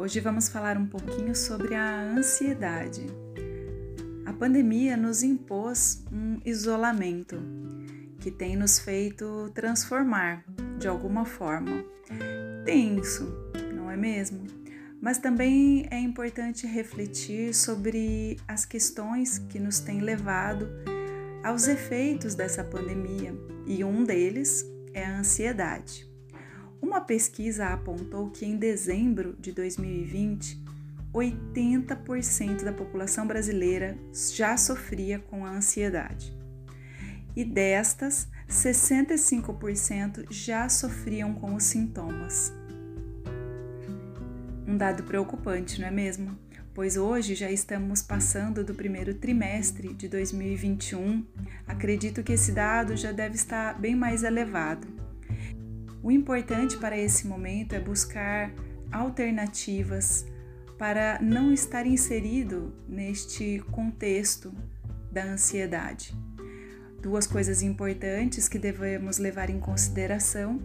Hoje vamos falar um pouquinho sobre a ansiedade. A pandemia nos impôs um isolamento que tem nos feito transformar de alguma forma. Tenso, não é mesmo? Mas também é importante refletir sobre as questões que nos têm levado aos efeitos dessa pandemia, e um deles é a ansiedade. Uma pesquisa apontou que em dezembro de 2020, 80% da população brasileira já sofria com a ansiedade. E destas, 65% já sofriam com os sintomas. Um dado preocupante, não é mesmo? Pois hoje já estamos passando do primeiro trimestre de 2021. Acredito que esse dado já deve estar bem mais elevado. O importante para esse momento é buscar alternativas para não estar inserido neste contexto da ansiedade. Duas coisas importantes que devemos levar em consideração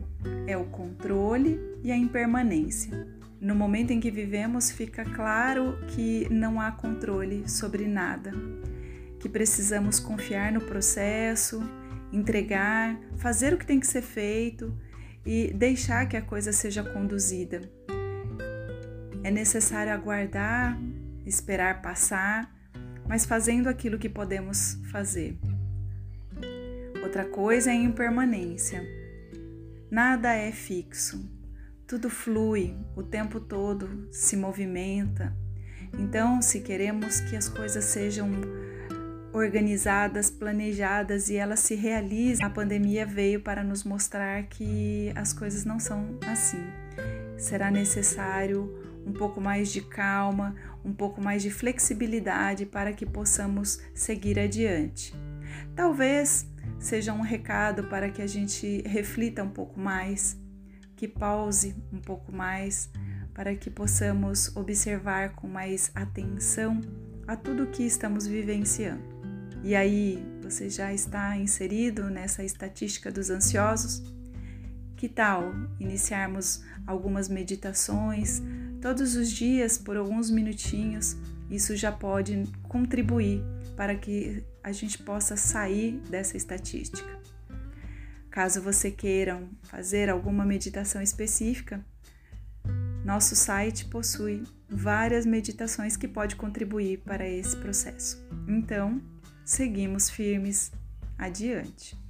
é o controle e a impermanência. No momento em que vivemos, fica claro que não há controle sobre nada, que precisamos confiar no processo, entregar, fazer o que tem que ser feito e deixar que a coisa seja conduzida. É necessário aguardar, esperar passar, mas fazendo aquilo que podemos fazer. Outra coisa é a impermanência. Nada é fixo. Tudo flui, o tempo todo se movimenta. Então, se queremos que as coisas sejam organizadas, planejadas e elas se realizem. A pandemia veio para nos mostrar que as coisas não são assim. Será necessário um pouco mais de calma, um pouco mais de flexibilidade para que possamos seguir adiante. Talvez seja um recado para que a gente reflita um pouco mais, que pause um pouco mais, para que possamos observar com mais atenção a tudo que estamos vivenciando. E aí, você já está inserido nessa estatística dos ansiosos? Que tal iniciarmos algumas meditações todos os dias por alguns minutinhos? Isso já pode contribuir para que a gente possa sair dessa estatística. Caso você queira fazer alguma meditação específica, nosso site possui várias meditações que pode contribuir para esse processo. Então, seguimos firmes adiante.